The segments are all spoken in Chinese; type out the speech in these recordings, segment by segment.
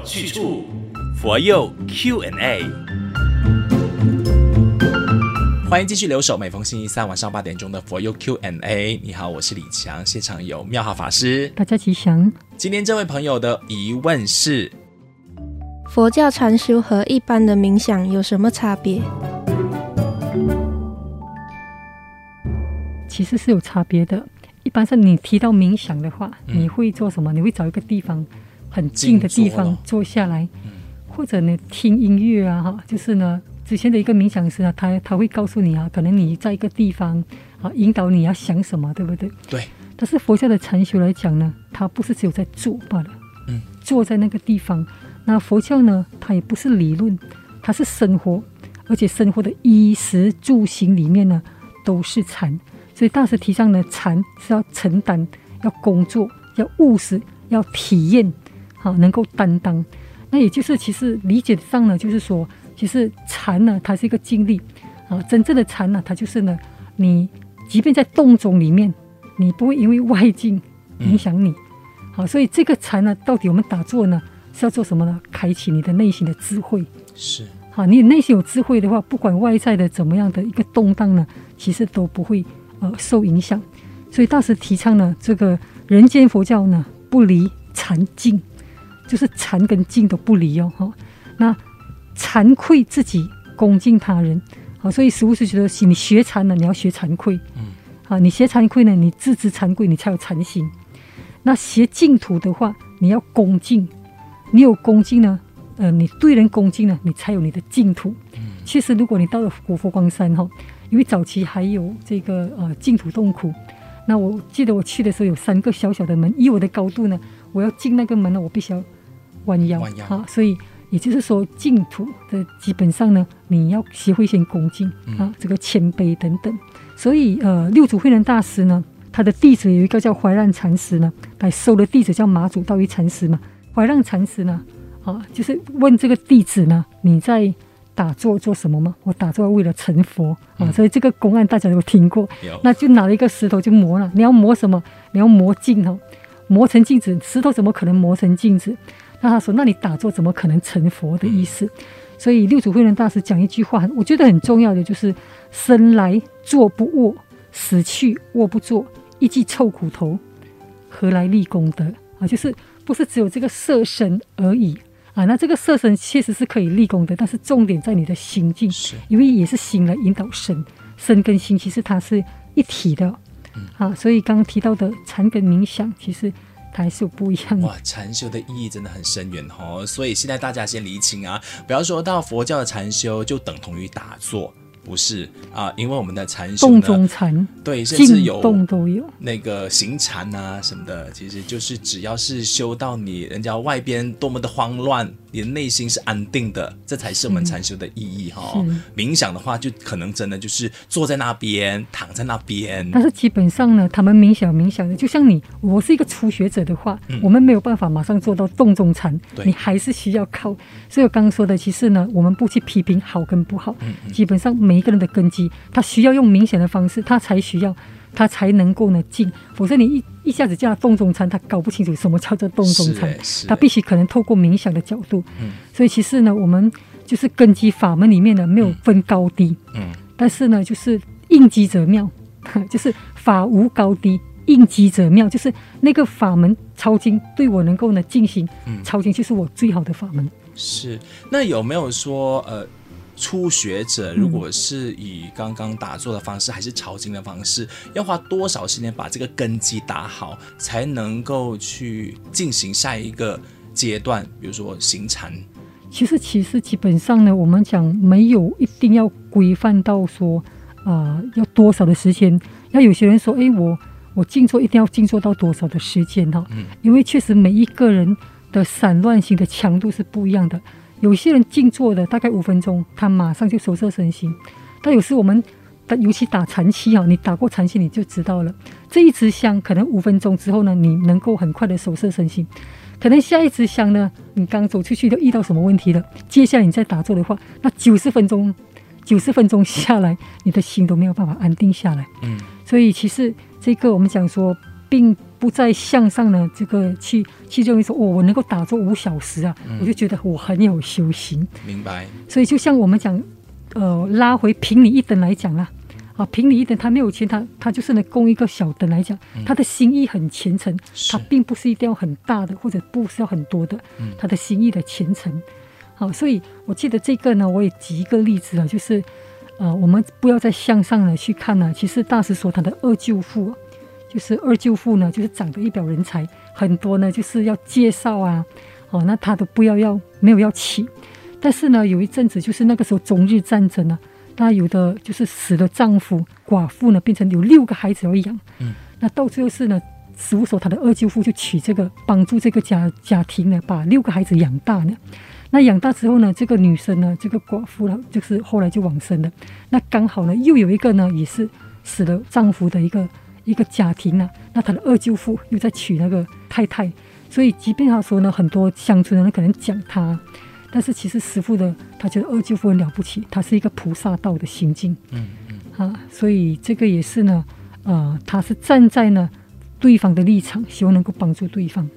有去处，佛佑 Q&A。欢迎继续留守，每逢星期三晚上八点钟的佛佑 Q&A。你好，我是李强，现场有妙好法师，大家吉祥。今天这位朋友的疑问是：佛教禅修和一般的冥想有什么差别？其实是有差别的。一般是你提到冥想的话，嗯、你会做什么？你会找一个地方很近的地方坐下来，嗯、或者呢听音乐啊，哈，就是呢。之前的一个冥想师啊，他他会告诉你啊，可能你在一个地方啊，引导你要想什么，对不对？对。但是佛教的禅修来讲呢，它不是只有在坐罢了，嗯，坐在那个地方。那佛教呢，它也不是理论，它是生活，而且生活的衣食住行里面呢，都是禅。所以大师提倡呢禅是要承担，要工作，要务实，要体验，好，能够担当。那也就是其实理解上呢，就是说。其实禅呢，它是一个经历啊。真正的禅呢，它就是呢，你即便在洞中里面，你不会因为外境影响你。好，所以这个禅呢，到底我们打坐呢是要做什么呢？开启你的内心的智慧。是。好，你内心有智慧的话，不管外在的怎么样的一个动荡呢，其实都不会呃受影响。所以大师提倡呢，这个人间佛教呢，不离禅静，就是禅跟静都不离哦。哈，那。惭愧自己，恭敬他人，好，所以师父是觉得，你学禅呢，你要学惭愧，嗯，好，你学惭愧呢，你自知惭愧，你才有禅心。那学净土的话，你要恭敬，你有恭敬呢，呃，你对人恭敬呢，你才有你的净土。嗯，其实如果你到了古佛光山哈，因为早期还有这个呃净土洞窟，那我记得我去的时候有三个小小的门，以我的高度呢，我要进那个门呢，我必须要弯腰，弯腰，好，所以。也就是说，净土的基本上呢，你要学会先恭敬啊，这个谦卑等等。所以，呃，六祖慧能大师呢，他的弟子有一个叫怀让禅师呢，来收的弟子叫马祖道一禅师嘛。怀让禅师呢，啊，就是问这个弟子呢，你在打坐做什么吗？我打坐为了成佛啊。所以这个公案大家有听过。那就拿了一个石头就磨了。你要磨什么？你要磨镜哦，磨成镜子。石头怎么可能磨成镜子？那他说：“那你打坐怎么可能成佛的意思？”所以六祖慧能大师讲一句话，我觉得很重要的就是：“生来坐不卧，死去卧不坐，一记臭骨头，何来立功德？”啊，就是不是只有这个色身而已啊？那这个色身确实是可以立功的，但是重点在你的心境，因为也是心来引导身，身跟心其实它是一体的。啊，所以刚刚提到的禅跟冥想，其实。它还是有不一样的。哇，禅修的意义真的很深远哦，所以现在大家先厘清啊，不要说到佛教的禅修就等同于打坐。不是啊，因为我们的禅修动中禅，对，甚至有动都有那个行禅啊什么的，其实就是只要是修到你人家外边多么的慌乱，你的内心是安定的，这才是我们禅修的意义哈、哦。冥想的话，就可能真的就是坐在那边，躺在那边。但是基本上呢，他们冥想冥想的，就像你，我是一个初学者的话，嗯、我们没有办法马上做到动中禅，对你还是需要靠。所以我刚刚说的，其实呢，我们不去批评好跟不好，嗯嗯基本上。每一个人的根基，他需要用冥想的方式，他才需要，他才能够呢进。否则你一一下子叫他动中禅，他搞不清楚什么叫做动中禅。他必须可能透过冥想的角度。嗯。所以其实呢，我们就是根基法门里面呢没有分高低。嗯。但是呢，就是应机则妙，就是法无高低，应机者妙，就是那个法门抄经对我能够呢进行，抄经就是我最好的法门。是。那有没有说呃？初学者如果是以刚刚打坐的方式，嗯、还是抄经的方式，要花多少时间把这个根基打好，才能够去进行下一个阶段？比如说行禅。其实，其实基本上呢，我们讲没有一定要规范到说，啊、呃，要多少的时间。那有些人说，哎，我我静坐一定要静坐到多少的时间哈？嗯，因为确实每一个人的散乱心的强度是不一样的。有些人静坐的大概五分钟，他马上就收摄身心。但有时我们，尤其打禅期啊，你打过禅期你就知道了，这一支香可能五分钟之后呢，你能够很快的收摄身心。可能下一支香呢，你刚走出去都遇到什么问题了，接下来你再打坐的话，那九十分钟，九十分钟下来，你的心都没有办法安定下来。嗯，所以其实这个我们讲说，并不再向上呢，这个去去认为说，哦，我能够打坐五小时啊，嗯、我就觉得我很有修行。明白。所以就像我们讲，呃，拉回平你一等来讲啊，啊，平你一等他没有钱，他他就是能供一个小灯来讲，嗯、他的心意很虔诚，他并不是一定要很大的，或者不是要很多的，嗯、他的心意的虔诚。好，所以我记得这个呢，我也举一个例子啊，就是，呃，我们不要再向上了去看了。其实大师说他的二舅父，就是二舅父呢，就是长得一表人才，很多呢就是要介绍啊，哦，那他都不要要没有要娶。但是呢，有一阵子就是那个时候中日战争呢，那有的就是死了丈夫，寡妇呢变成有六个孩子要养，嗯，那到最后是呢，师父说他的二舅父就娶这个帮助这个家家庭呢，把六个孩子养大呢。那养大之后呢，这个女生呢，这个寡妇呢，就是后来就往生了。那刚好呢，又有一个呢，也是死了丈夫的一个一个家庭呢。那他的二舅父又在娶那个太太，所以即便他说呢，很多乡村人可能讲他，但是其实师傅的他觉得二舅父很了不起，他是一个菩萨道的行径。嗯嗯。啊，所以这个也是呢，呃，他是站在呢对方的立场，希望能够帮助对方。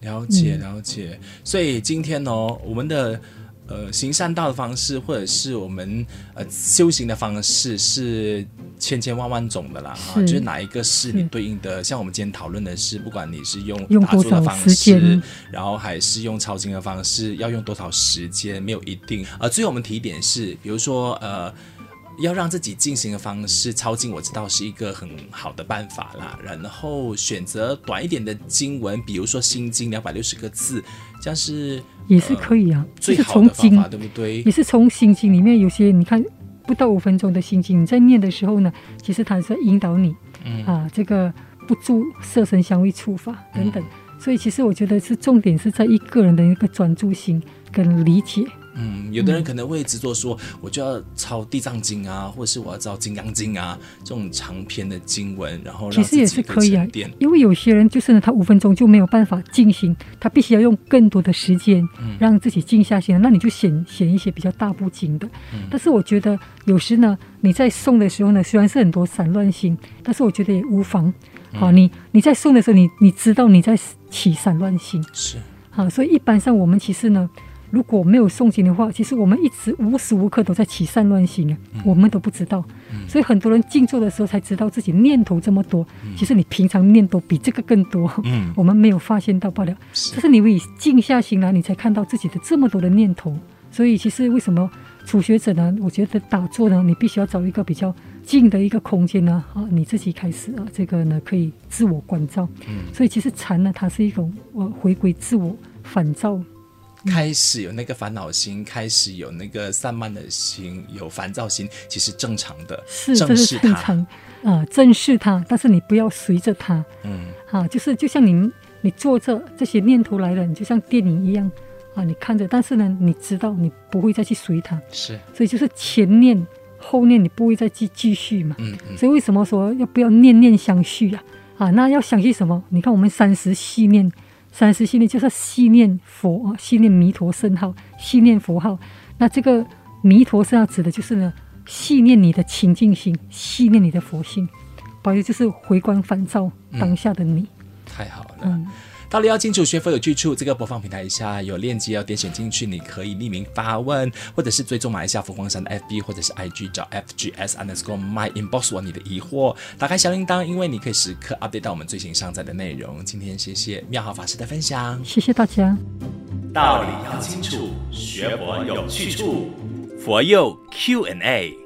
了解了解，所以今天呢，我们的呃行善道的方式，或者是我们呃修行的方式，是千千万万种的啦。哈，就是哪一个是你对应的？像我们今天讨论的是，不管你是用打坐的方式，然后还是用抄经的方式，要用多少时间，没有一定。呃，最后我们提一点是，比如说呃。要让自己进行的方式抄经，我知道是一个很好的办法啦。然后选择短一点的经文，比如说《心经》两百六十个字，这样是也是可以啊。呃、最好的方法，对不对？也是从《心经》里面有些你看不到五分钟的心经，你在念的时候呢，其实它是在引导你，嗯啊，这个不住色声香味触法等等。嗯、所以其实我觉得是重点是在一个人的一个专注心跟理解。嗯，有的人可能会执着说，我就要抄《地藏经》啊，或者是我要抄《金刚经》啊，这种长篇的经文，然后其实也是可以啊。因为有些人就是呢，他五分钟就没有办法进行，他必须要用更多的时间让自己静下心。嗯、那你就选选一些比较大部经的。嗯、但是我觉得有时呢，你在诵的时候呢，虽然是很多散乱心，但是我觉得也无妨。好、嗯，你你在诵的时候，你你知道你在起散乱心是好，所以一般上我们其实呢。如果没有诵经的话，其实我们一直无时无刻都在起善乱心啊，嗯、我们都不知道。嗯、所以很多人静坐的时候才知道自己念头这么多。嗯、其实你平常念头比这个更多，嗯、我们没有发现到罢了。是，但是你为静下心来，你才看到自己的这么多的念头。所以其实为什么初学者呢？我觉得打坐呢，你必须要找一个比较静的一个空间呢，啊，你自己开始啊，这个呢可以自我关照。嗯、所以其实禅呢，它是一种呃回归自我反照。开始有那个烦恼心，开始有那个散漫的心，有烦躁心，其实正常的，是正是正常啊，正视它，但是你不要随着它，嗯，啊，就是就像你你坐着这些念头来了，你就像电影一样啊，你看着，但是呢，你知道你不会再去随它，是，所以就是前念后念，你不会再去继续嘛，嗯嗯，所以为什么说要不要念念相续呀？啊，那要相续什么？你看我们三十系念。三十信念就是系念佛啊，系念弥陀圣号，系念佛号。那这个弥陀圣号指的就是呢，系念你的清净心，系念你的佛性，保佑就是回光返照当下的你。嗯、太好了。嗯道理要清楚，学佛有去处。这个播放平台下有链接，要点选进去，你可以匿名发问，或者是追踪马来西亚佛光山的 FB 或者是 IG 找 FGS underscore my inbox 我你的疑惑，打开小铃铛，因为你可以时刻 update 到我们最新上载的内容。今天谢谢妙好法师的分享，谢谢大家。道理要清楚，学佛有去处，佛佑 Q&A。